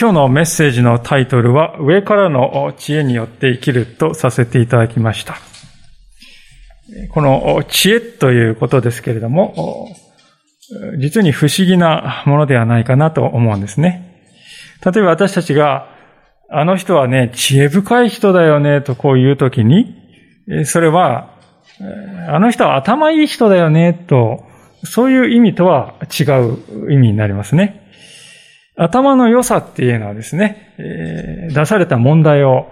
今日のメッセージのタイトルは、上からの知恵によって生きるとさせていただきました。この知恵ということですけれども、実に不思議なものではないかなと思うんですね。例えば私たちが、あの人はね、知恵深い人だよね、とこう言うときに、それは、あの人は頭いい人だよね、と、そういう意味とは違う意味になりますね。頭の良さっていうのはですね、えー、出された問題を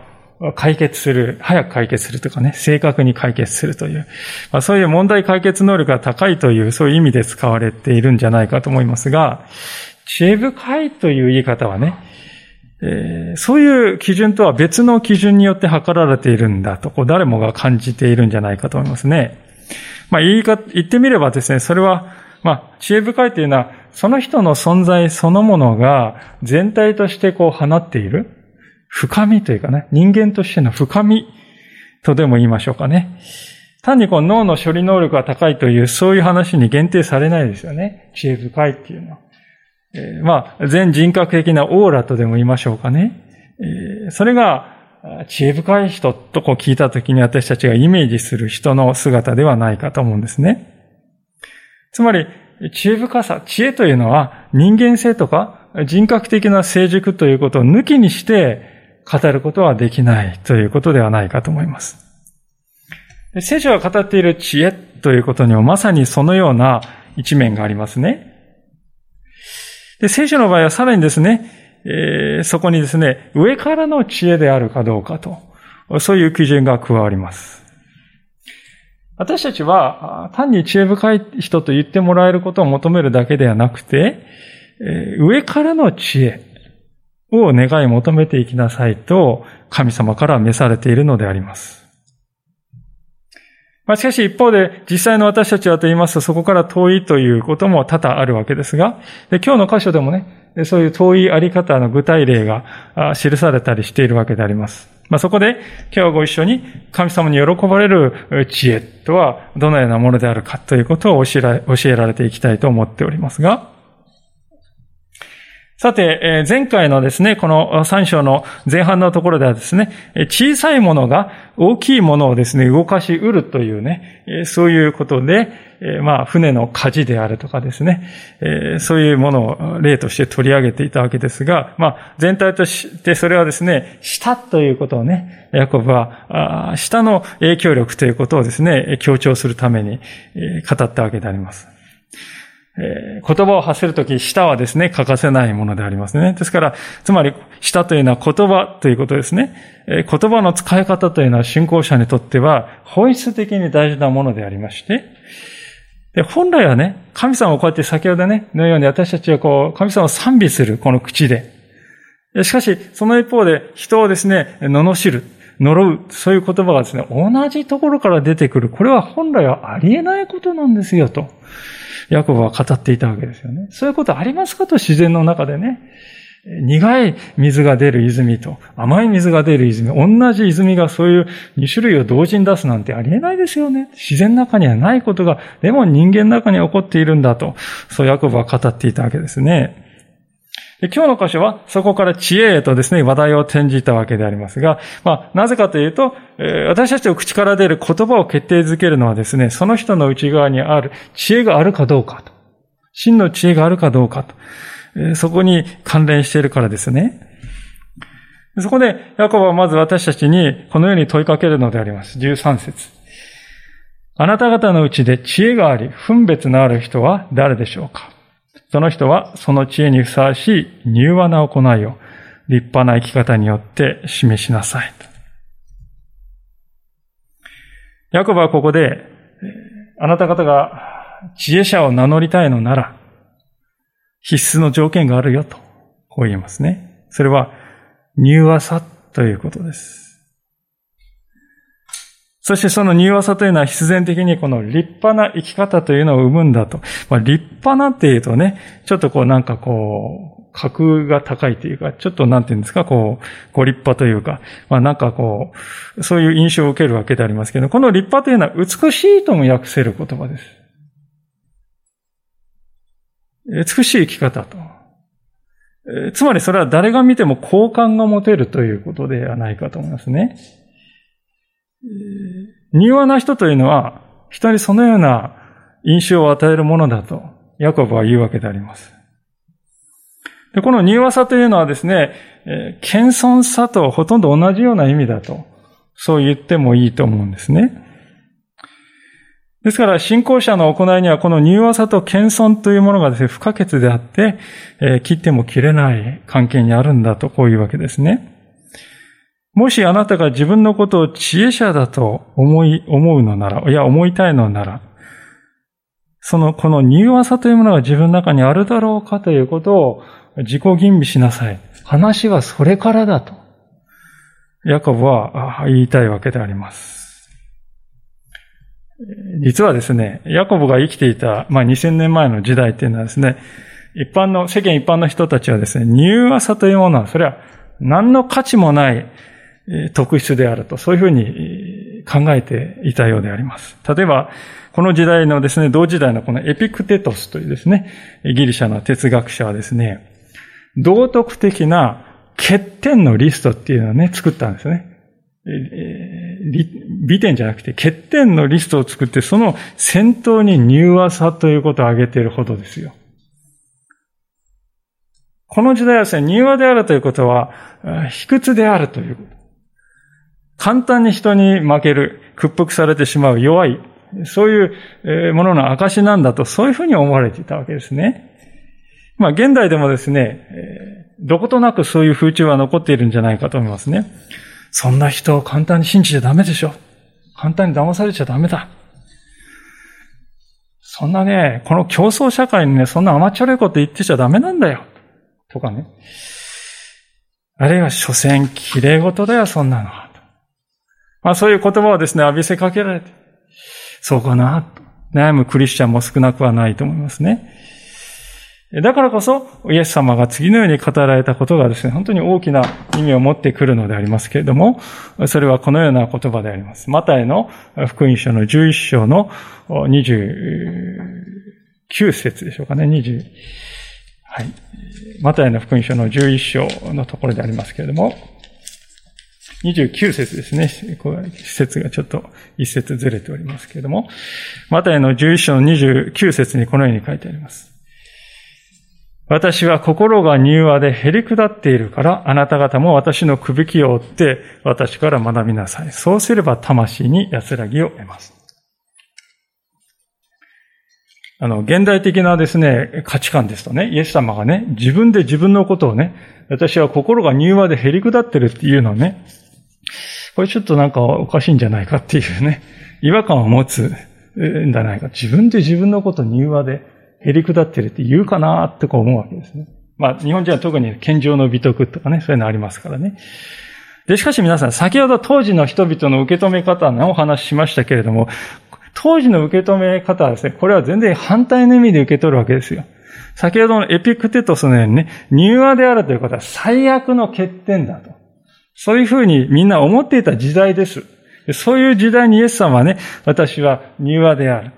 解決する、早く解決するとかね、正確に解決するという、まあ、そういう問題解決能力が高いという、そういう意味で使われているんじゃないかと思いますが、知恵深いという言い方はね、えー、そういう基準とは別の基準によって測られているんだと、こう誰もが感じているんじゃないかと思いますね。まあ言い方、言ってみればですね、それは、まあ、知恵深いというのは、その人の存在そのものが全体としてこう放っている深みというかね、人間としての深みとでも言いましょうかね。単にこの脳の処理能力が高いという、そういう話に限定されないですよね。知恵深いっていうのは。えー、まあ、全人格的なオーラとでも言いましょうかね。えー、それが、知恵深い人とこう聞いたときに私たちがイメージする人の姿ではないかと思うんですね。つまり、知恵深さ、知恵というのは人間性とか人格的な成熟ということを抜きにして語ることはできないということではないかと思います。聖書が語っている知恵ということにもまさにそのような一面がありますね。で聖書の場合はさらにですね、えー、そこにですね、上からの知恵であるかどうかと、そういう基準が加わります。私たちは単に知恵深い人と言ってもらえることを求めるだけではなくて、上からの知恵を願い求めていきなさいと神様から召されているのであります。まあ、しかし一方で実際の私たちはと言いますとそこから遠いということも多々あるわけですが、で今日の箇所でもね、そういう遠いあり方の具体例が記されたりしているわけであります。まあ、そこで今日ご一緒に神様に喜ばれる知恵とはどのようなものであるかということを教えられていきたいと思っておりますが、さて、前回のですね、この3章の前半のところではですね、小さいものが大きいものをですね、動かし得るというね、そういうことで、まあ、船の舵であるとかですね、そういうものを例として取り上げていたわけですが、まあ、全体としてそれはですね、舌ということをね、ヤコブは、舌の影響力ということをですね、強調するために語ったわけであります。言葉を発せるとき、舌はですね、欠かせないものでありますね。ですから、つまり、舌というのは言葉ということですね。言葉の使い方というのは信仰者にとっては本質的に大事なものでありまして、で本来はね、神様をこうやって先ほどね、のように私たちはこう、神様を賛美する、この口で。しかし、その一方で人をですね、罵る、呪う、そういう言葉がですね、同じところから出てくる。これは本来はありえないことなんですよ、と。ヤコブは語っていたわけですよね。そういうことありますかと自然の中でね。苦い水が出る泉と甘い水が出る泉、同じ泉がそういう2種類を同時に出すなんてありえないですよね。自然の中にはないことが、でも人間の中に起こっているんだと、そうヤコブは語っていたわけですね。今日の箇所はそこから知恵へとですね、話題を転じたわけでありますが、まあ、なぜかというと、私たちの口から出る言葉を決定づけるのはですね、その人の内側にある知恵があるかどうかと。真の知恵があるかどうかと。そこに関連しているからですね。そこで、ヤコブはまず私たちにこのように問いかけるのであります。13節あなた方のうちで知恵があり、分別のある人は誰でしょうか？その人はその知恵にふさわしい柔和な行いを立派な生き方によって示しなさい。ヤコブはここで、あなた方が知恵者を名乗りたいのなら、必須の条件があるよと、こう言いますね。それは、柔和さということです。そしてその柔和さというのは必然的にこの立派な生き方というのを生むんだと。まあ、立派なっていうとね、ちょっとこうなんかこう、格が高いというか、ちょっとなんていうんですか、こう、ご立派というか、まあなんかこう、そういう印象を受けるわけでありますけど、この立派というのは美しいとも訳せる言葉です。美しい生き方と。つまりそれは誰が見ても好感が持てるということではないかと思いますね。柔和な人というのは、人にそのような印象を与えるものだと、ヤコブは言うわけであります。でこの柔和さというのはですね、えー、謙遜さとほとんど同じような意味だと、そう言ってもいいと思うんですね。ですから、信仰者の行いにはこの柔和さと謙遜というものがですね、不可欠であって、えー、切っても切れない関係にあるんだと、こういうわけですね。もしあなたが自分のことを知恵者だと思い、思うのなら、いや思いたいのなら、その、この柔和さというものが自分の中にあるだろうかということを自己吟味しなさい。話はそれからだと。ヤコブは言いたいわけであります。実はですね、ヤコブが生きていた、まあ、2000年前の時代っていうのはですね、一般の、世間一般の人たちはですね、柔和さというものは、それは何の価値もない特質であると、そういうふうに考えていたようであります。例えば、この時代のですね、同時代のこのエピクテトスというですね、ギリシャの哲学者はですね、道徳的な欠点のリストっていうのをね、作ったんですね。美点じゃなくて欠点のリストを作って、その先頭に柔和さということを挙げているほどですよ。この時代はですね、柔和であるということは、卑屈であるということ。簡単に人に負ける、屈服されてしまう弱い、そういうものの証なんだと、そういうふうに思われていたわけですね。まあ、現代でもですね、どことなくそういう風潮は残っているんじゃないかと思いますね。そんな人を簡単に信じちゃダメでしょ。簡単に騙されちゃダメだ。そんなね、この競争社会にね、そんな甘っちょろいこと言ってちゃダメなんだよ。とかね。あるいは、所詮、綺麗事だよ、そんなの。まあそういう言葉をですね、浴びせかけられて、そうかな、悩むクリスチャンも少なくはないと思いますね。だからこそ、イエス様が次のように語られたことがですね、本当に大きな意味を持ってくるのでありますけれども、それはこのような言葉であります。マタイの福音書の11章の29節でしょうかね、20、はい。マタイの福音書の11章のところでありますけれども、29節ですね。こう節がちょっと一節ずれておりますけれども、マタイの11章の29節にこのように書いてあります。私は心が柔和で減り下っているから、あなた方も私のくびきを追って私から学びなさい。そうすれば魂に安らぎを得ます。あの、現代的なですね、価値観ですとね、イエス様がね、自分で自分のことをね、私は心が柔和で減り下ってるっていうのをね、これちょっとなんかおかしいんじゃないかっていうね、違和感を持つんじゃないか。自分で自分のこと柔和で減り下ってるって言うかなってこう思うわけですね。まあ、日本人は特に健常の美徳とかね、そういうのありますからね。で、しかし皆さん、先ほど当時の人々の受け止め方のお話ししましたけれども、当時の受け止め方はですね、これは全然反対の意味で受け取るわけですよ。先ほどのエピクテトスのようにね、柔和であるということは最悪の欠点だと。そういうふうにみんな思っていた時代です。そういう時代にイエス様はね、私は柔和である。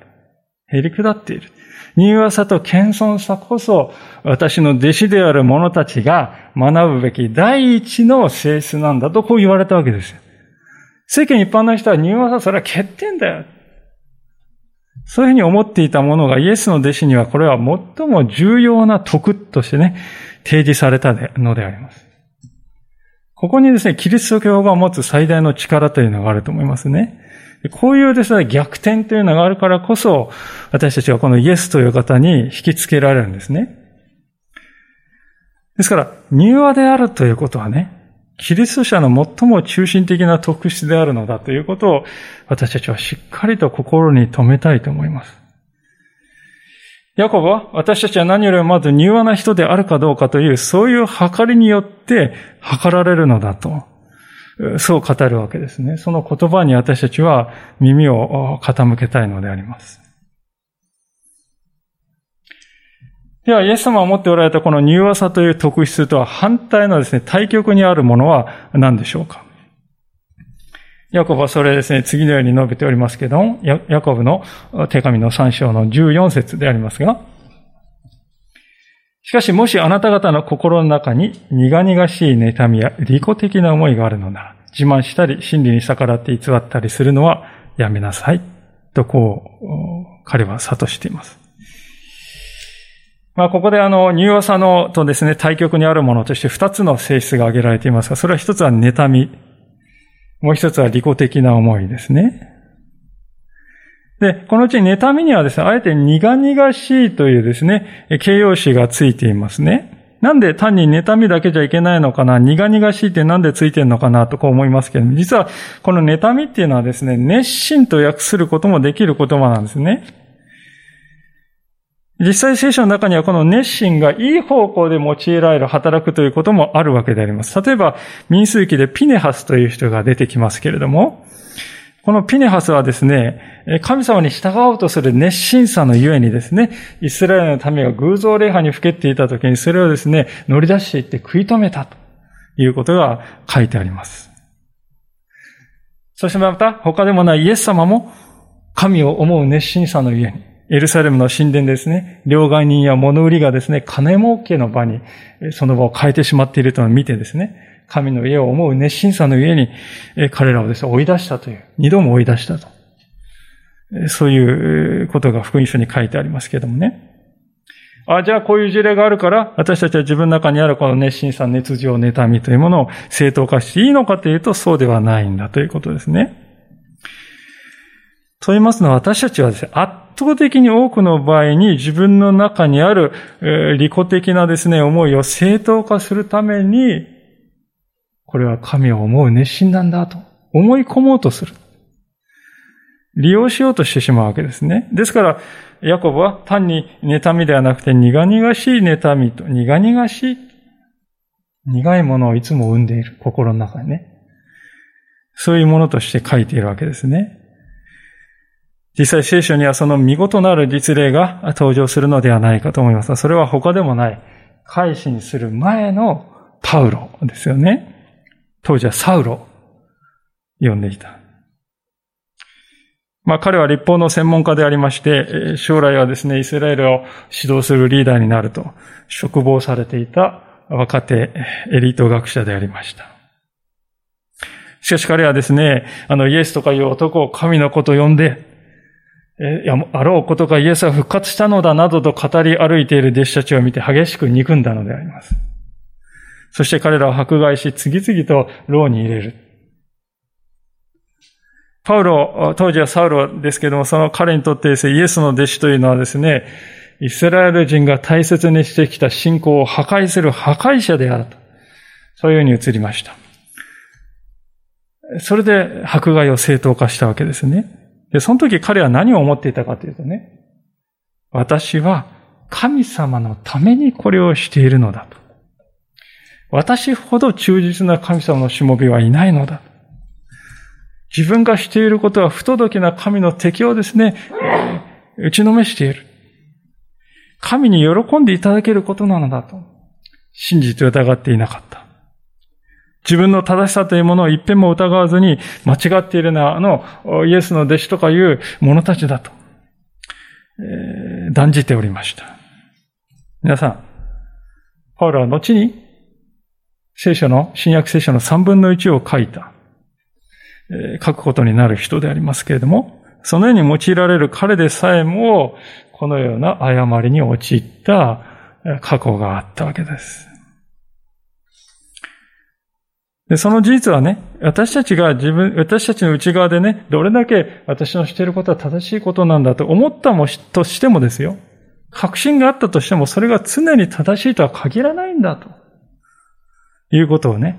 減り下っている。柔和さと謙遜さこそ、私の弟子である者たちが学ぶべき第一の性質なんだとこう言われたわけですよ。世間一般の人は柔和さ、それは欠点だよ。そういうふうに思っていたものがイエスの弟子にはこれは最も重要な徳としてね、提示されたのであります。ここにですね、キリスト教が持つ最大の力というのがあると思いますね。こういうですね、逆転というのがあるからこそ、私たちはこのイエスという方に引きつけられるんですね。ですから、柔和であるということはね、キリスト者の最も中心的な特質であるのだということを、私たちはしっかりと心に留めたいと思います。ヤコブは私たちは何よりもまず柔和な人であるかどうかという、そういう計りによって測られるのだと。そう語るわけですね。その言葉に私たちは耳を傾けたいのであります。では、イエス様が持っておられたこの柔和さという特質とは反対のですね、対極にあるものは何でしょうか？ヤコブはそれですね、次のように述べておりますけども、ヤコブの手紙の3章の14節でありますが、しかしもしあなた方の心の中に苦々しい妬みや利己的な思いがあるのなら、自慢したり真理に逆らって偽ったりするのはやめなさい。とこう、彼は諭しています。まあ、ここであの、柔和さのとですね、対極にあるものとして二つの性質が挙げられていますが、それは一つは妬み。もう一つは利己的な思いですね。で、このうち妬みにはですね、あえて苦々しいというですね、形容詞がついていますね。なんで単に妬みだけじゃいけないのかな苦々しいってなんでついてるのかなとこう思いますけども、実はこの妬みっていうのはですね、熱心と訳することもできる言葉なんですね。実際聖書の中にはこの熱心がいい方向で用いられる働くということもあるわけであります。例えば、民数記でピネハスという人が出てきますけれども、このピネハスはですね、神様に従おうとする熱心さのゆえにですね、イスラエルの民が偶像礼拝にふけっていた時にそれをですね、乗り出していって食い止めたということが書いてあります。そしてまた他でもないイエス様も神を思う熱心さのゆえに、エルサレムの神殿ですね、両替人や物売りがですね、金儲けの場に、その場を変えてしまっていると見てですね、神の家を思う熱心さの上に、彼らをですね、追い出したという、二度も追い出したと。そういうことが福音書に書いてありますけどもね。あ、じゃあこういう事例があるから、私たちは自分の中にあるこの熱心さ、熱情、妬みというものを正当化していいのかというと、そうではないんだということですね。と言いますのは私たちはですね、倒的に多くの場合に自分の中にある、え利己的なですね、思いを正当化するために、これは神を思う熱心なんだと思い込もうとする。利用しようとしてしまうわけですね。ですから、ヤコブは単に妬みではなくて苦々しい妬みと、苦々しい、苦いものをいつも生んでいる、心の中にね。そういうものとして書いているわけですね。実際聖書にはその見事なる実例が登場するのではないかと思います、それは他でもない、改心する前のパウロですよね。当時はサウロ呼んでいた。まあ彼は立法の専門家でありまして、将来はですね、イスラエルを指導するリーダーになると、嘱望されていた若手エリート学者でありました。しかし彼はですね、あのイエスとかいう男を神の子と呼んで、えあろうことかイエスは復活したのだなどと語り歩いている弟子たちを見て激しく憎んだのであります。そして彼らを迫害し、次々と牢に入れる。パウロ、当時はサウロですけども、その彼にとってですね、イエスの弟子というのはですね、イスラエル人が大切にしてきた信仰を破壊する破壊者であると。そういうふうに映りました。それで迫害を正当化したわけですね。で、その時彼は何を思っていたかというとね、私は神様のためにこれをしているのだと。私ほど忠実な神様のしもべはいないのだ。自分がしていることは不届きな神の敵をですね、打ちのめしている。神に喜んでいただけることなのだと。信じて疑っていなかった。自分の正しさというものを一遍も疑わずに間違っているのは、あの、イエスの弟子とかいう者たちだと、えー、断じておりました。皆さん、パウロは後に聖書の、新約聖書の三分の一を書いた、えー、書くことになる人でありますけれども、そのように用いられる彼でさえも、このような誤りに陥った過去があったわけです。で、その事実はね、私たちが自分、私たちの内側でね、どれだけ私のしていることは正しいことなんだと思ったもしとしてもですよ。確信があったとしても、それが常に正しいとは限らないんだと。いうことをね、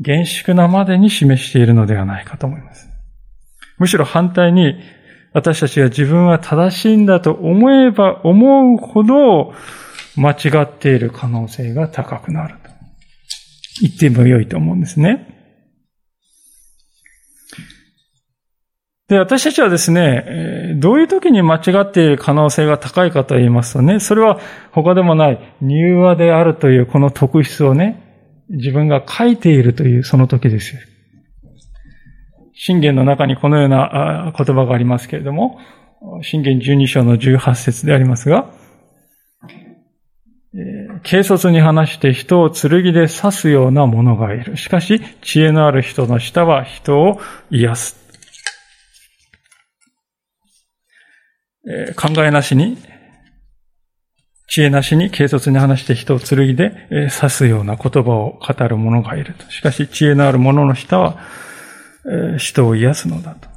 厳粛なまでに示しているのではないかと思います。むしろ反対に、私たちが自分は正しいんだと思えば思うほど間違っている可能性が高くなる言っても良いと思うんですね。で、私たちはですね、どういう時に間違っている可能性が高いかと言いますとね、それは他でもない柔和であるというこの特質をね、自分が書いているというその時ですよ。信玄の中にこのような言葉がありますけれども、信玄12章の18節でありますが、軽率に話して人を剣で刺すような者がいる。しかし、知恵のある人の舌は人を癒す。え考えなしに、知恵なしに軽率に話して人を剣で刺すような言葉を語る者がいると。しかし、知恵のある者の舌はえ人を癒すのだと。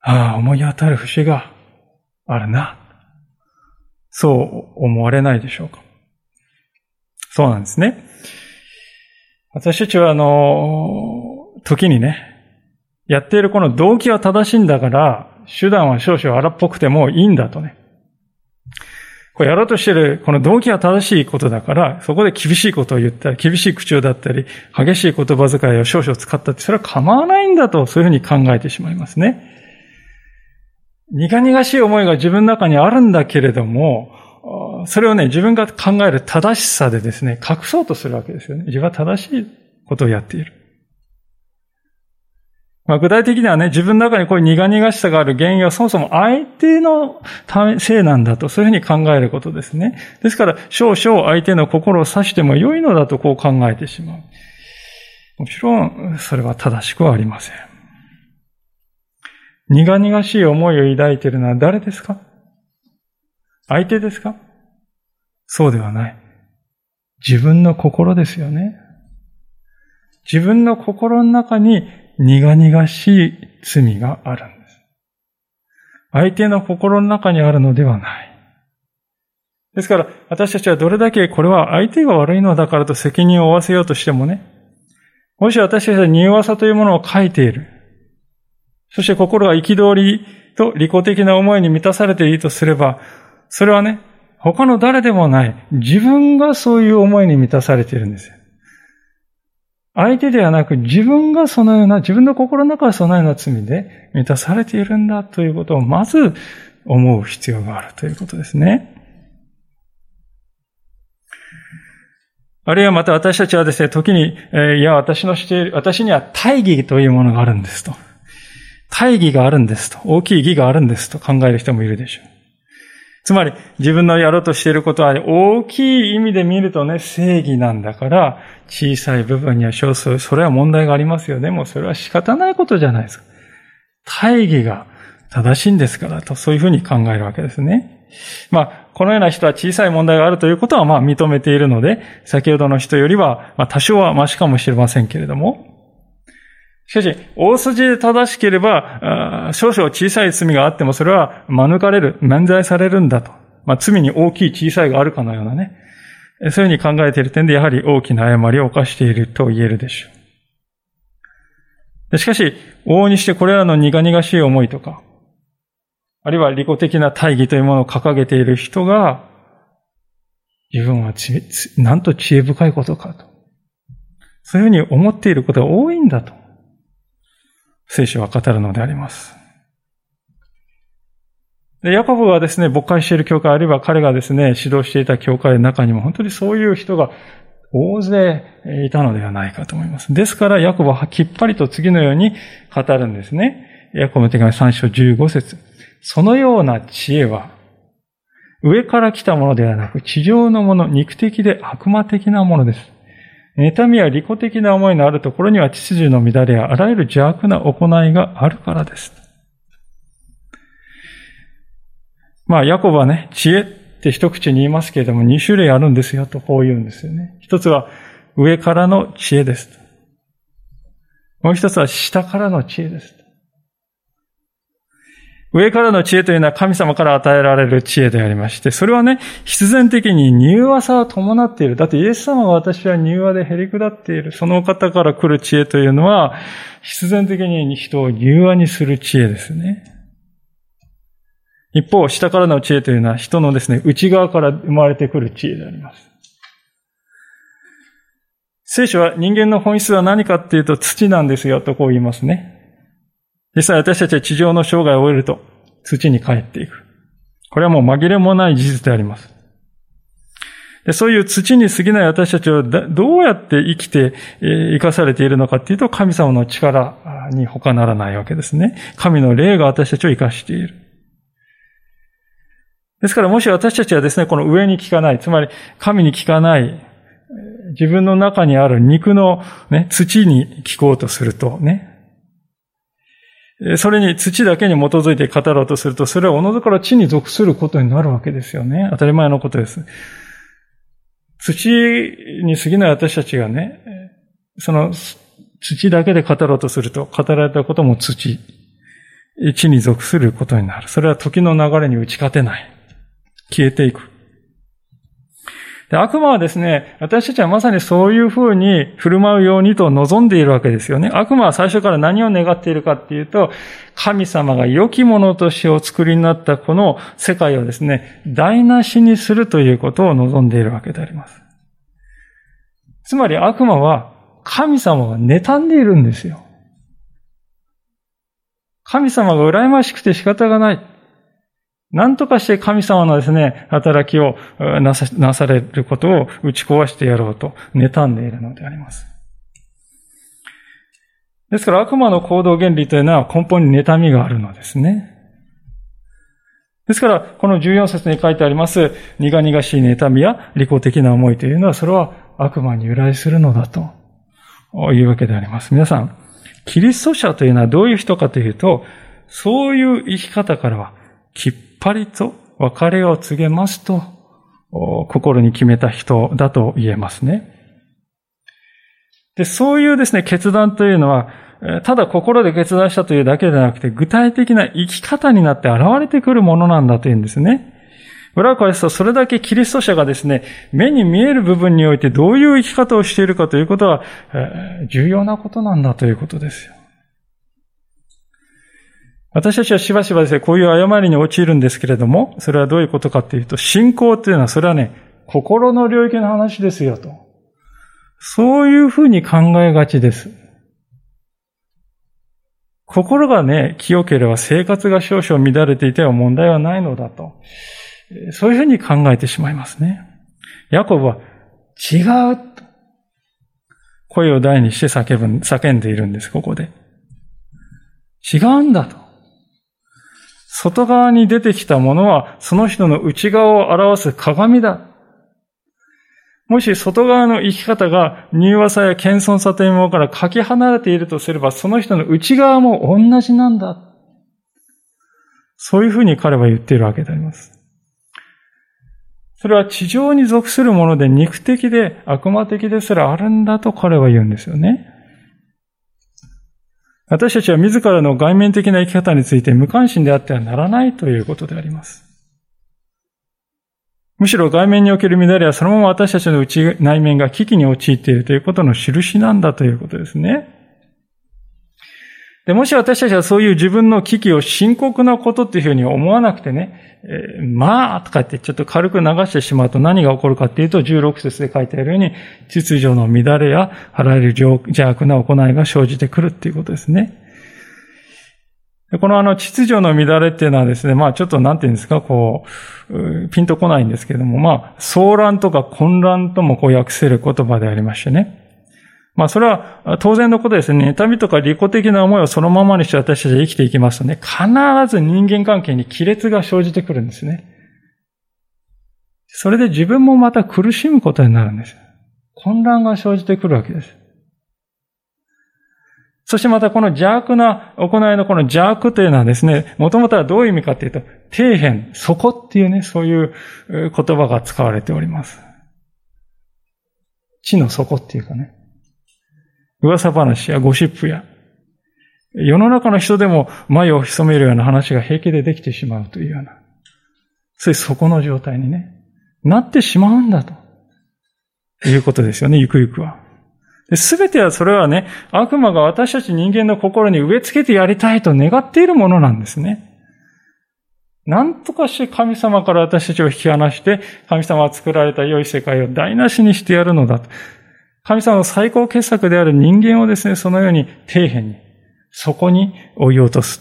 ああ、思い当たる節があるな。そう思われないでしょうか。そうなんですね。私たちはあの、時にね、やっているこの動機は正しいんだから、手段は少々荒っぽくてもいいんだとね。これやろうとしている、この動機は正しいことだから、そこで厳しいことを言ったり、厳しい口調だったり、激しい言葉遣いを少々使ったって、それは構わないんだと、そういうふうに考えてしまいますね。苦々しい思いが自分の中にあるんだけれども、それをね、自分が考える正しさでですね、隠そうとするわけですよね。自分は正しいことをやっている。まあ、具体的にはね、自分の中にこういう苦々しさがある原因はそもそも相手のため、せいなんだと、そういうふうに考えることですね。ですから、少々相手の心を指しても良いのだとこう考えてしまう。もちろん、それは正しくはありません。苦々しい思いを抱いているのは誰ですか？相手ですか？そうではない。自分の心ですよね。自分の心の中に苦々しい罪があるんです。相手の心の中にあるのではない。ですから、私たちはどれだけこれは相手が悪いのだからと責任を負わせようとしてもね、もし私たちは柔和さというものを書いている。そして心が憤りと利己的な思いに満たされていいとすれば、それはね、他の誰でもない、自分がそういう思いに満たされているんですよ。相手ではなく自分がそのような、自分の心の中はそのような罪で満たされているんだということをまず思う必要があるということですね。あるいはまた私たちはですね、時に、え、いや、私のしている、私には大義というものがあるんですと。大義があるんですと。大きい義があるんですと考える人もいるでしょう。つまり、自分のやろうとしていることは、大きい意味で見るとね、正義なんだから、小さい部分には少数、それは問題がありますよね。もうそれは仕方ないことじゃないですか。大義が正しいんですから、と、そういうふうに考えるわけですね。まあ、このような人は小さい問題があるということは、まあ、認めているので、先ほどの人よりは、まあ、多少はマシかもしれませんけれども、しかし、大筋で正しければ、少々小さい罪があってもそれは免れる、免罪されるんだと。まあ、罪に大きい小さいがあるかのようなね。そういうふうに考えている点で、やはり大きな誤りを犯していると言えるでしょう。しかし、往々にしてこれらの苦々しい思いとか、あるいは利己的な大義というものを掲げている人が、自分はなんと知恵深いことかと。そういうふうに思っていることが多いんだと。聖書は語るのであります。で、ヤコブはですね、牧会している教会、あるいは彼がですね、指導していた教会の中にも本当にそういう人が大勢いたのではないかと思います。ですから、ヤコブはきっぱりと次のように語るんですね。ヤコブの手紙3章15節そのような知恵は、上から来たものではなく、地上のもの、肉的で悪魔的なものです。妬みや利己的な思いのあるところには秩序の乱れやあらゆる邪悪な行いがあるからです。まあ、ヤコブはね、知恵って一口に言いますけれども、二種類あるんですよとこう言うんですよね。一つは上からの知恵です。もう一つは下からの知恵です。上からの知恵というのは神様から与えられる知恵でありまして、それはね、必然的に柔和さを伴っている。だってイエス様が私は柔和でへり下っている。その方から来る知恵というのは、必然的に人を柔和にする知恵ですね。一方、下からの知恵というのは人のですね、内側から生まれてくる知恵であります。聖書は人間の本質は何かっていうと土なんですよとこう言いますね。実際私たちは地上の生涯を終えると土に帰っていく。これはもう紛れもない事実であります。でそういう土に過ぎない私たちはどうやって生きてえ生かされているのかっていうと神様の力に他ならないわけですね。神の霊が私たちを生かしている。ですからもし私たちはですね、この上に聞かない、つまり神に聞かない、自分の中にある肉のね、土に聞こうとするとね、それに土だけに基づいて語ろうとすると、それはおのずから地に属することになるわけですよね。当たり前のことです。土に過ぎない私たちがね、その土だけで語ろうとすると、語られたことも土、地に属することになる。それは時の流れに打ち勝てない。消えていく。で悪魔はですね、私たちはまさにそういうふうに振る舞うようにと望んでいるわけですよね。悪魔は最初から何を願っているかっていうと、神様が良きものとしてお作りになったこの世界をですね、台無しにするということを望んでいるわけであります。つまり悪魔は神様が妬んでいるんですよ。神様が羨ましくて仕方がない。何とかして神様のですね、働きをなさなされることを打ち壊してやろうと妬んでいるのであります。ですから悪魔の行動原理というのは根本に妬みがあるのですね。ですから、この14節に書いてあります、苦々しい妬みや利己的な思いというのは、それは悪魔に由来するのだというわけであります。皆さん、キリスト者というのはどういう人かというと、そういう生き方からはきっぱりと別れを告げますと、心に決めた人だと言えますね。で、そういうですね、決断というのは、ただ心で決断したというだけでなくて、具体的な生き方になって現れてくるものなんだというんですね。裏を返すと、それだけキリスト者がですね、目に見える部分においてどういう生き方をしているかということは、重要なことなんだということですよ。私たちはしばしばですね、こういう誤りに陥るんですけれども、それはどういうことかっていうと、信仰っていうのは、それはね、心の領域の話ですよと。そういうふうに考えがちです。心がね、清ければ生活が少々乱れていては問題はないのだと。そういうふうに考えてしまいますね。ヤコブは違う声を大にして叫ぶ、叫んでいるんです、ここで。違うんだと。外側に出てきたものは、その人の内側を表す鏡だ。もし外側の生き方が柔和さや謙遜さというものからかけ離れているとすれば、その人の内側も同じなんだ。そういうふうに彼は言っているわけであります。それは地上に属するもので肉的で悪魔的ですらあるんだと彼は言うんですよね。私たちは自らの外面的な生き方について無関心であってはならないということであります。むしろ外面における乱れはそのまま私たちの内内面が危機に陥っているということの印なんだということですね。で、もし私たちはそういう自分の危機を深刻なことっていうふうに思わなくてね、えー、まあ、とかってちょっと軽く流してしまうと何が起こるかっていうと、16節で書いてあるように、秩序の乱れや、あらゆる邪悪な行いが生じてくるっていうことですね。このあの、秩序の乱れっていうのはですね、まあちょっとなんていうんですか、こう、ピンとこないんですけども、まあ、騒乱とか混乱ともこう訳せる言葉でありましてね。まあそれは当然のことですね。妬みとか利己的な思いをそのままにして私たちは生きていきますとね、必ず人間関係に亀裂が生じてくるんですね。それで自分もまた苦しむことになるんです。混乱が生じてくるわけです。そしてまたこの邪悪な行いのこの邪悪というのはですね、もともとはどういう意味かというと、底辺、底っていうね、そういう言葉が使われております。地の底っていうかね。噂話やゴシップや、世の中の人でも前を潜めるような話が平気でできてしまうというような、そういう底の状態にね、なってしまうんだと。いうことですよね、ゆくゆくは。すべてはそれはね、悪魔が私たち人間の心に植え付けてやりたいと願っているものなんですね。何とかして神様から私たちを引き離して、神様が作られた良い世界を台無しにしてやるのだと。神様の最高傑作である人間をですね、そのように底辺に、そこに追い落とす。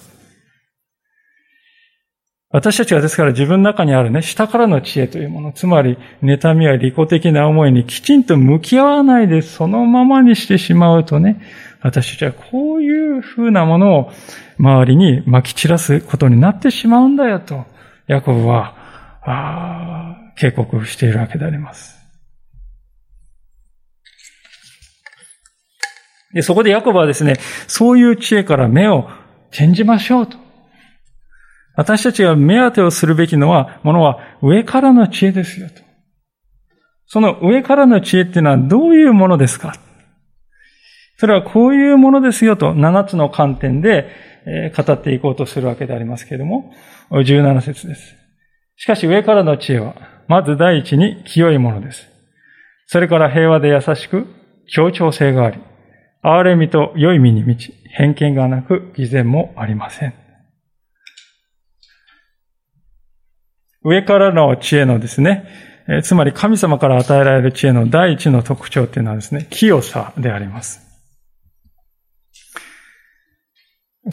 私たちはですから自分の中にあるね、下からの知恵というもの、つまり、妬みや利己的な思いにきちんと向き合わないでそのままにしてしまうとね、私たちはこういう風なものを周りに撒き散らすことになってしまうんだよと、ヤコブは、ああ警告しているわけであります。で、そこでヤコブはですね、そういう知恵から目を転じましょうと。私たちが目当てをするべきのは、ものは上からの知恵ですよと。その上からの知恵っていうのはどういうものですか？それはこういうものですよと、7つの観点で語っていこうとするわけでありますけれども、17節です。しかし上からの知恵は、まず第一に清いものです。それから平和で優しく、協調性があり、憐れみと良い身に満ち、偏見がなく、偽善もありません。上からの知恵のですね、えつまり神様から与えられる知恵の第一の特徴っていうのはですね、清さであります。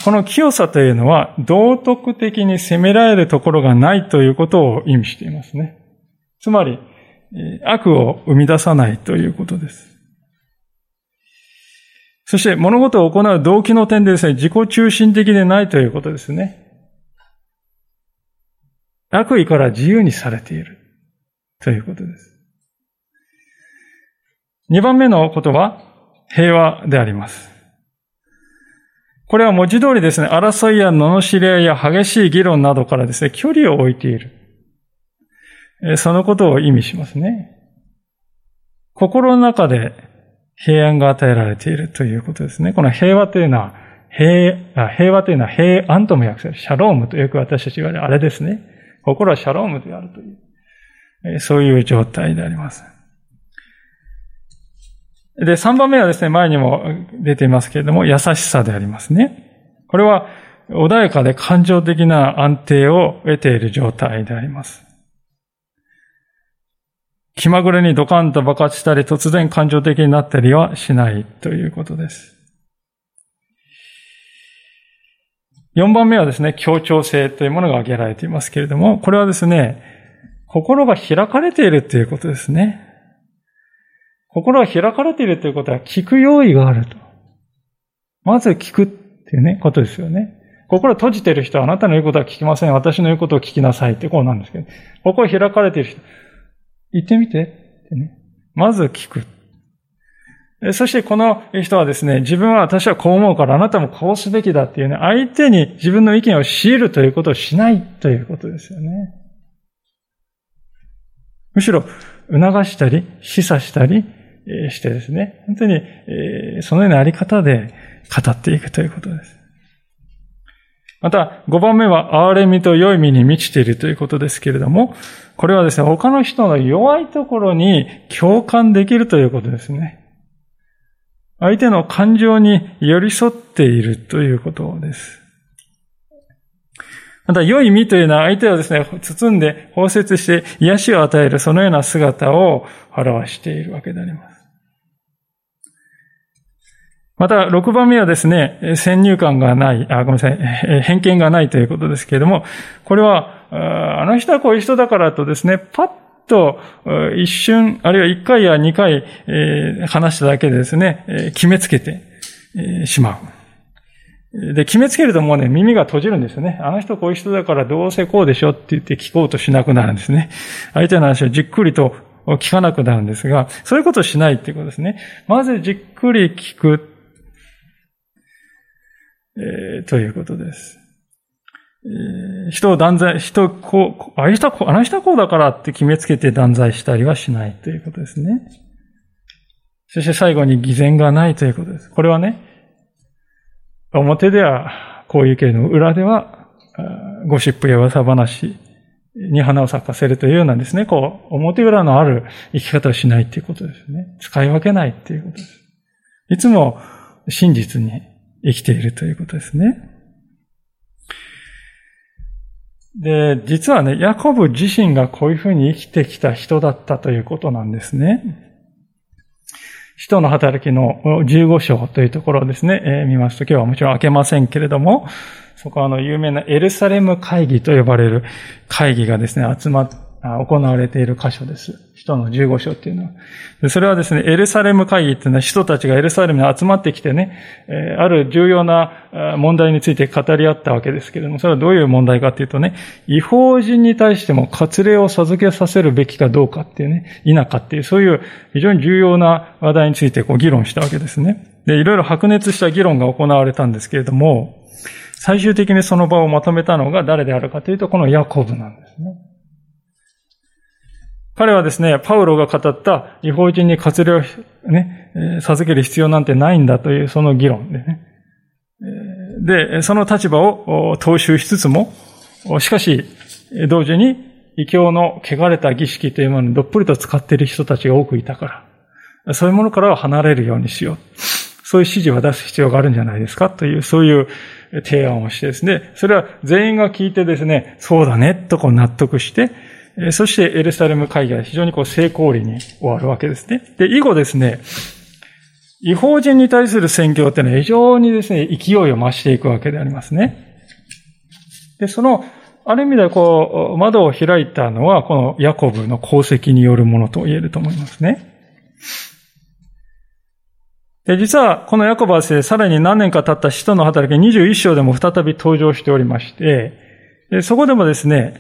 この清さというのは、道徳的に責められるところがないということを意味していますね。つまり、悪を生み出さないということです。そして物事を行う動機の点でですね、自己中心的でないということですね。悪意から自由にされているということです。二番目のことは平和であります。これは文字通りですね、争いや罵り合いや激しい議論などからですね、距離を置いている。そのことを意味しますね。心の中で平安が与えられているということですね。この平和というのは、平平和というのは平安とも訳される。シャロームとよく私たち言われるあれですね。心はシャロームであるという、そういう状態であります。で、3番目はですね、前にも出ていますけれども、優しさでありますね。これは、穏やかで感情的な安定を得ている状態であります。気まぐれにドカンと爆発したり、突然感情的になったりはしないということです。4番目はですね、協調性というものが挙げられていますけれども、これはですね、心が開かれているということですね。心が開かれているということは聞く用意があると。まず聞くっていうね、ことですよね。心閉じている人はあなたの言うことは聞きません。私の言うことを聞きなさいってこうなんですけど、心開かれている人、言ってみてってね。まず聞く。そしてこの人はですね、自分は私はこう思うからあなたもこうすべきだっていうね、相手に自分の意見を強いるということをしないということですよね。むしろ、促したり、示唆したりしてですね、本当にそのようなあり方で語っていくということです。また、5番目は、憐れみと良い身に満ちているということですけれども、これはですね、他の人の弱いところに共感できるということですね。相手の感情に寄り添っているということです。また、良い身というのは相手をですね、包んで包摂して癒しを与えるそのような姿を表しているわけであります。また、6番目はですね、先入観がない、あ、ごめんなさい、偏見がないということですけれども、これは、あの人はこういう人だからとですね、パッと一瞬、あるいは一回や二回、話しただけでですね、決めつけてしまう。で、決めつけるともうね、耳が閉じるんですよね。あの人こういう人だからどうせこうでしょって言って聞こうとしなくなるんですね。相手の話をじっくりと聞かなくなるんですが、そういうことをしないっていうことですね。まずじっくり聞く、えー、ということです。え人を断罪、人こう、あの人はこう、あの人こうだからって決めつけて断罪したりはしないということですね。そして最後に偽善がないということです。これはね、表ではこういうけれども、裏ではゴシップや噂話に花を咲かせるというようなですね、こう、表裏のある生き方をしないっていうことですね。使い分けないっていうことです。いつも真実に生きているということですね。で、実はね、ヤコブ自身がこういうふうに生きてきた人だったということなんですね。人の働きの15章というところをですね、えー、見ますと今日はもちろん開けませんけれども、そこはあの有名なエルサレム会議と呼ばれる会議がですね、集まっ行われている箇所です。人の15章っていうのは。それはですね、エルサレム会議っていうのは人たちがエルサレムに集まってきてね、ある重要な問題について語り合ったわけですけれども、それはどういう問題かっていうとね、違法人に対しても割礼を授けさせるべきかどうかっていうね、否かっていう、そういう非常に重要な話題についてこう議論したわけですね。で、いろいろ白熱した議論が行われたんですけれども、最終的にその場をまとめたのが誰であるかというと、このヤコブなんです。彼はですね、パウロが語った違法人に割礼をね、授ける必要なんてないんだというその議論でね。で、その立場を踏襲しつつも、しかし、同時に異教の汚れた儀式というものにどっぷりと使っている人たちが多くいたから、そういうものからは離れるようにしよう。そういう指示を出す必要があるんじゃないですかという、そういう提案をしてですね、それは全員が聞いてですね、そうだね、とこう納得して、そしてエルサレム会議は非常にこう成功裏に終わるわけですね。で、以後ですね、違法人に対する宣教っていうのは非常にですね、勢いを増していくわけでありますね。で、その、ある意味ではこう、窓を開いたのは、このヤコブの功績によるものと言えると思いますね。で、実は、このヤコブはで、さらに何年か経った使徒の働き21章でも再び登場しておりまして、でそこでもですね、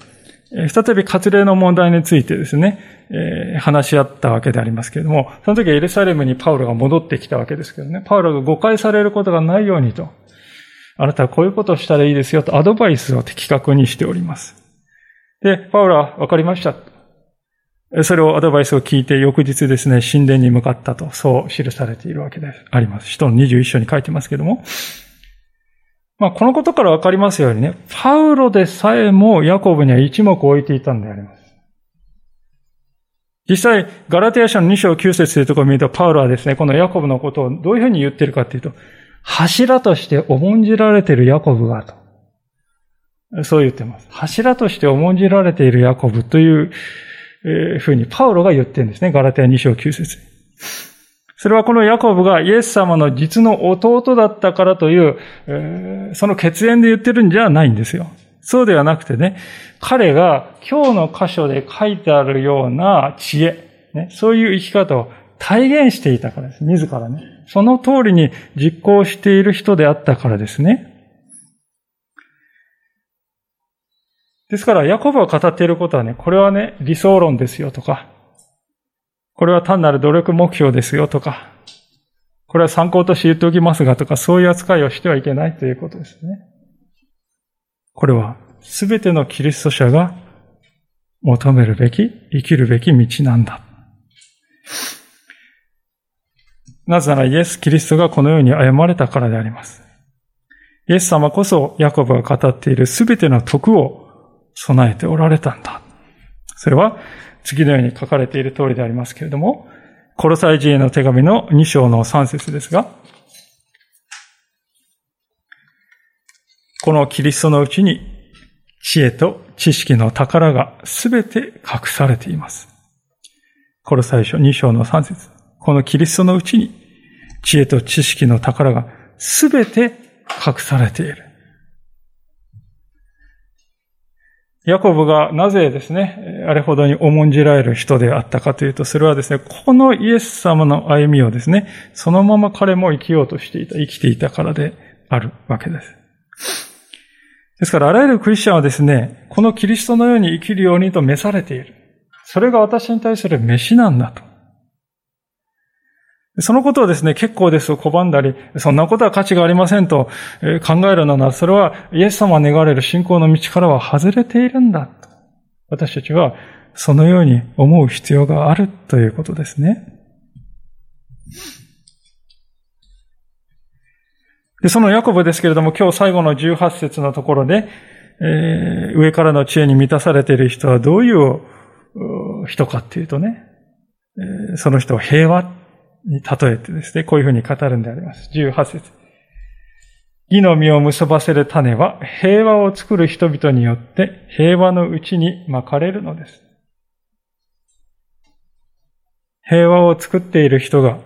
再び割礼の問題についてですね、えー、話し合ったわけでありますけれども、その時はエルサレムにパウロが戻ってきたわけですけどね、パウロが誤解されることがないようにと、あなたはこういうことをしたらいいですよとアドバイスを的確にしております。で、パウロは分かりました。それをアドバイスを聞いて翌日ですね、神殿に向かったと、そう記されているわけであります。使徒の21章に書いてますけども、まあ、このことからわかりますようにね、パウロでさえもヤコブには一目置いていたんであります。実際、ガラテヤ書の2章9節というところを見ると、パウロはですね、このヤコブのことをどういうふうに言ってるかというと、柱として重んじられているヤコブがと。そう言ってます。柱として重んじられているヤコブというふうにパウロが言ってるんですね。ガラテヤ2章9節それはこのヤコブがイエス様の実の弟だったからという、その血縁で言ってるんじゃないんですよ。そうではなくてね、彼が今日の箇所で書いてあるような知恵、ね、そういう生き方を体現していたからです。自らね。その通りに実行している人であったからですね。ですから、ヤコブが語っていることはね、これはね、理想論ですよとか、これは単なる努力目標ですよとか、これは参考として言っておきますがとか、そういう扱いをしてはいけないということですね。これは、すべてのキリスト者が求めるべき、生きるべき道なんだ。なぜならイエス・キリストがこのように歩まれたからであります。イエス様こそヤコブが語っているすべての徳を備えておられたんだ。それは次のように書かれている通りでありますけれども、コロサイ人への手紙の2章の3節ですが、このキリストのうちに知恵と知識の宝がすべて隠されています。コロサイ書2章の3節このキリストのうちに知恵と知識の宝がすべて隠されている。ヤコブがなぜですね、あれほどに重んじられる人であったかというと、それはですね、このイエス様の歩みをですね、そのまま彼も生きようとしていた、生きていたからであるわけです。ですから、あらゆるクリスチャンはですね、このキリストのように生きるようにと召されている。それが私に対する飯なんだと。そのことをですね、結構ですと拒んだり、そんなことは価値がありませんと考えるのなら、それはイエス様が願われる信仰の道からは外れているんだ。私たちはそのように思う必要があるということですね。で、そのヤコブですけれども、今日最後の18節のところで、えー、上からの知恵に満たされている人はどういう人かっていうとね、その人を平和に例えてですね、こういうふうに語るんであります。18節義の実を結ばせる種は平和を作る人々によって平和のうちに巻かれるのです。平和を作っている人が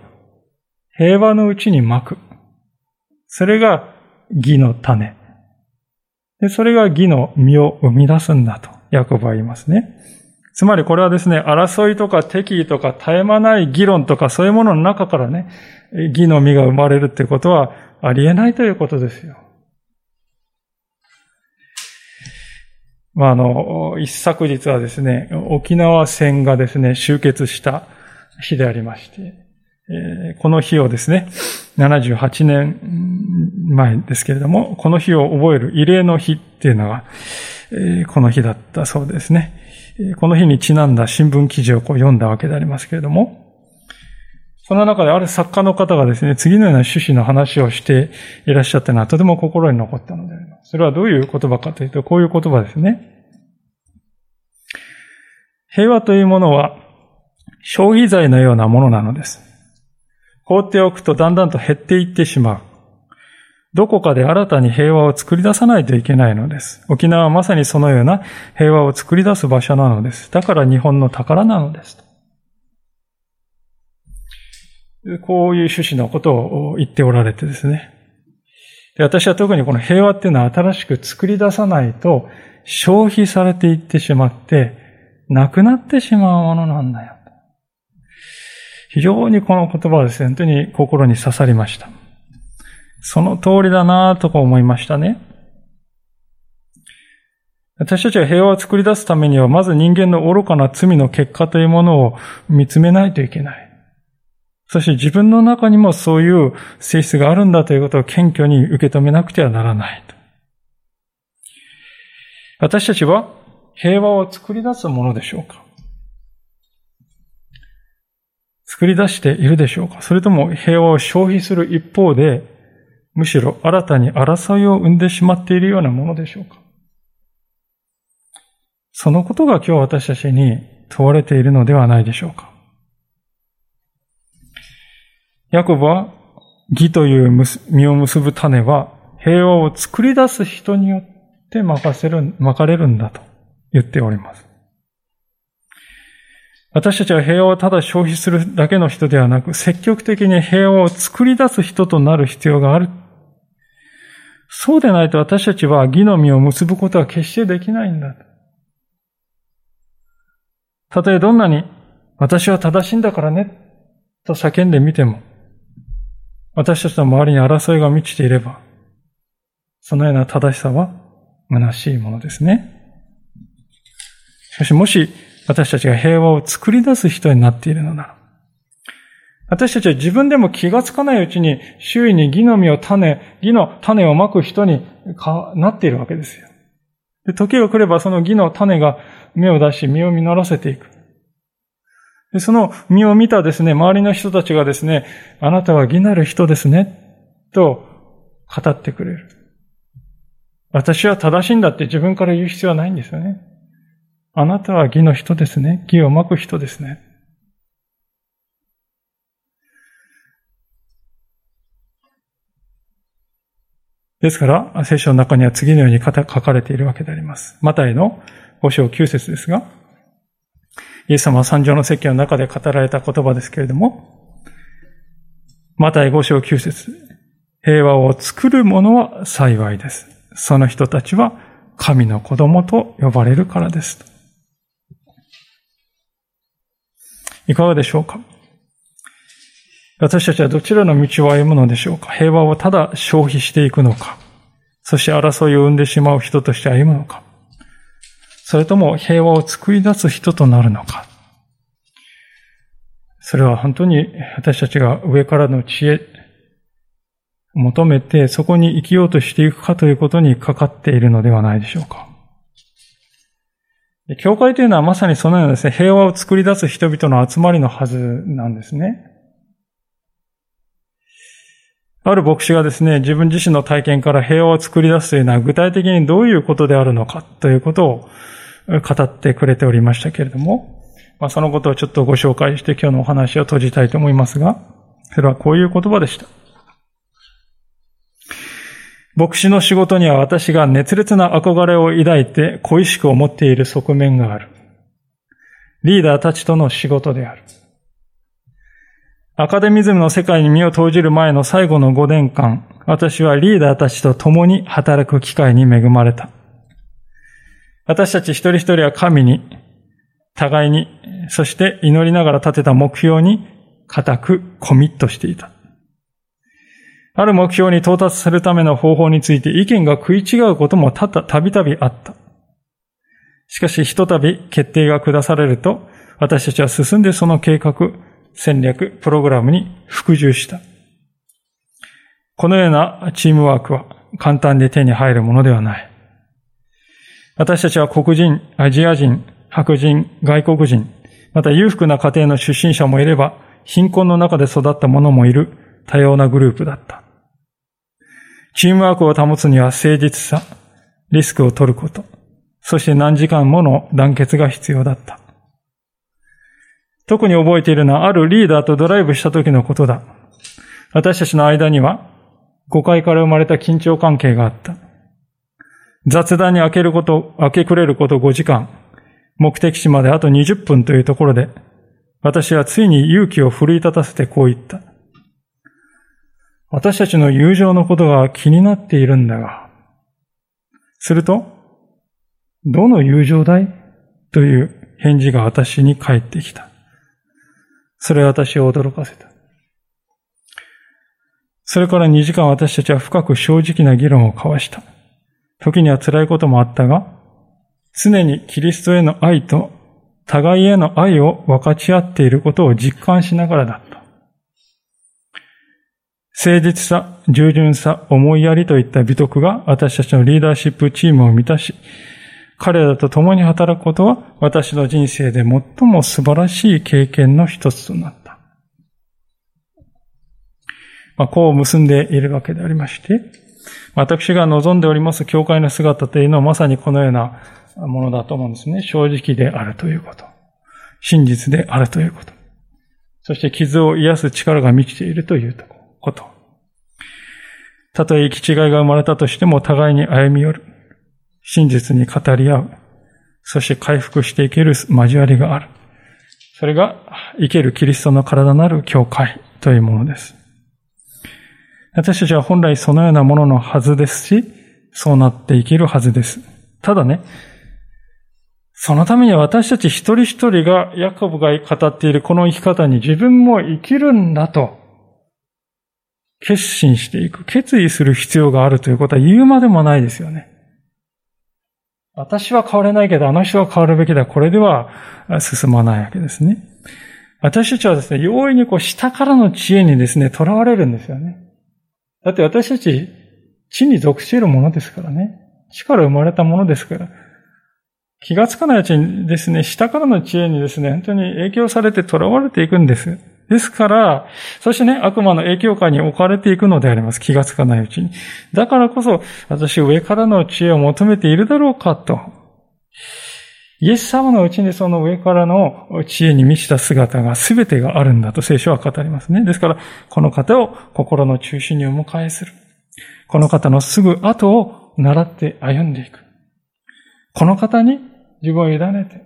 平和のうちに巻く。それが義の種。で、それが義の実を生み出すんだと、ヤコブは言いますね。つまりこれはですね、争いとか敵意とか絶え間ない議論とかそういうものの中からね、義の実が生まれるってことはありえないということですよ。まあ、あの、一昨日はですね、沖縄戦がですね、終結した日でありまして、えこの日をですね、78年前ですけれども、この日を覚える慰霊の日っていうのが、えこの日だったそうですね。この日にちなんだ新聞記事をこう読んだわけでありますけれども、その中である作家の方がですね、次のような趣旨の話をしていらっしゃったのはとても心に残ったのであります。それはどういう言葉かというと、こういう言葉ですね。平和というものは消費財のようなものなのです。放っておくとだんだんと減っていってしまう。どこかで新たに平和を作り出さないといけないのです。沖縄はまさにそのような平和を作り出す場所なのです。だから日本の宝なのです。こういう趣旨のことを言っておられてですね。で私は特にこの平和っていうのは新しく作り出さないと消費されていってしまって、なくなってしまうものなんだよ。非常にこの言葉はですね、本当に心に刺さりました。その通りだなぁと思いましたね。私たちは平和を作り出すためには、まず人間の愚かな罪の結果というものを見つめないといけない。そして自分の中にもそういう性質があるんだということを謙虚に受け止めなくてはならない私たちは平和を作り出すものでしょうか？作り出しているでしょうか？それとも平和を消費する一方で、むしろ新たに争いを生んでしまっているようなものでしょうかそのことが今日私たちに問われているのではないでしょうかヤコブは義という実を結ぶ種は平和を作り出す人によって任せる、巻かれるんだと言っております。私たちは平和をただ消費するだけの人ではなく、積極的に平和を作り出す人となる必要がある。そうでないと私たちは義の実を結ぶことは決してできないんだ。たとえどんなに私は正しいんだからね、と叫んでみても、私たちの周りに争いが満ちていれば、そのような正しさは虚しいものですね。しかしもし私たちが平和を作り出す人になっているのなら、私たちは自分でも気がつかないうちに周囲に義の実を種、義の種をまく人になっているわけですよ。で時が来ればその義の種が芽を出し、実を実らせていく。でその実を見たですね、周りの人たちがですね、あなたは義なる人ですね、と語ってくれる。私は正しいんだって自分から言う必要はないんですよね。あなたは義の人ですね。義をまく人ですね。ですから、聖書の中には次のように書かれているわけであります。マタイの5章9節ですが、イエス様は三条の説教の中で語られた言葉ですけれども、マタイ5章9節平和を作る者は幸いです。その人たちは神の子供と呼ばれるからです。いかがでしょうか？私たちはどちらの道を歩むのでしょうか？平和をただ消費していくのか？そして争いを生んでしまう人として歩むのか？それとも平和を作り出す人となるのか？それは本当に私たちが上からの知恵、求めてそこに生きようとしていくかということにかかっているのではないでしょうか？教会というのはまさにそのようなですね、平和を作り出す人々の集まりのはずなんですね。ある牧師がですね、自分自身の体験から平和を作り出すというのは具体的にどういうことであるのかということを語ってくれておりましたけれども、まあ、そのことをちょっとご紹介して今日のお話を閉じたいと思いますが、それはこういう言葉でした。牧師の仕事には私が熱烈な憧れを抱いて恋しく思っている側面がある。リーダーたちとの仕事である。アカデミズムの世界に身を投じる前の最後の5年間、私はリーダーたちと共に働く機会に恵まれた。私たち一人一人は神に、互いに、そして祈りながら立てた目標に固くコミットしていた。ある目標に到達するための方法について意見が食い違うこともたたびたびあった。しかし、ひとたび決定が下されると、私たちは進んでその計画、戦略、プログラムに服従した。このようなチームワークは簡単で手に入るものではない。私たちは黒人、アジア人、白人、外国人、また裕福な家庭の出身者もいれば、貧困の中で育った者もいる多様なグループだった。チームワークを保つには誠実さ、リスクを取ること、そして何時間もの団結が必要だった。特に覚えているのはあるリーダーとドライブした時のことだ。私たちの間には誤解から生まれた緊張関係があった。雑談に開けること、開けくれること5時間、目的地まであと20分というところで、私はついに勇気を奮い立たせてこう言った。私たちの友情のことが気になっているんだが、すると、どの友情だい？という返事が私に返ってきた。それは私を驚かせた。それから2時間私たちは深く正直な議論を交わした。時には辛いこともあったが、常にキリストへの愛と互いへの愛を分かち合っていることを実感しながらだ。誠実さ、従順さ、思いやりといった美徳が私たちのリーダーシップチームを満たし、彼らと共に働くことは私の人生で最も素晴らしい経験の一つとなった。まあ、こう結んでいるわけでありまして、私が望んでおります教会の姿というのはまさにこのようなものだと思うんですね。正直であるということ。真実であるということ。そして傷を癒す力が満ちているというところこと。たとえ行き違いが生まれたとしても互いに歩み寄る。真実に語り合う。そして回復していける交わりがある。それが生けるキリストの体なる教会というものです。私たちは本来そのようなもののはずですし、そうなっていけるはずです。ただね、そのために私たち一人一人がヤコブが語っているこの生き方に自分も生きるんだと決心していく、決意する必要があるということは言うまでもないですよね。私は変われないけど、あの人は変わるべきだ。これでは進まないわけですね。私たちはですね、容易にこう下からの知恵にですね、囚われるんですよね。だって私たち、地に属しているものですからね。地から生まれたものですから。気がつかないうちにですね、下からの知恵にですね、本当に影響されて囚われていくんです。ですから、そしてね、悪魔の影響下に置かれていくのであります。気がつかないうちに。だからこそ、私上からの知恵を求めているだろうかと。イエス様のうちにその上からの知恵に満ちた姿が全てがあるんだと聖書は語りますね。ですから、この方を心の中心にお迎えする。この方のすぐ後を習って歩んでいく。この方に自分を委ねて、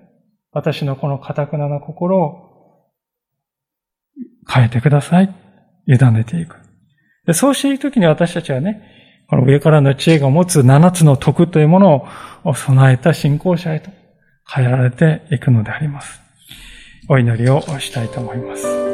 私のこの堅くなな心を変えてください。委ねていく。でそうしていくときに私たちはね、この上からの知恵が持つ七つの徳というものを備えた信仰者へと変えられていくのであります。お祈りをしたいと思います。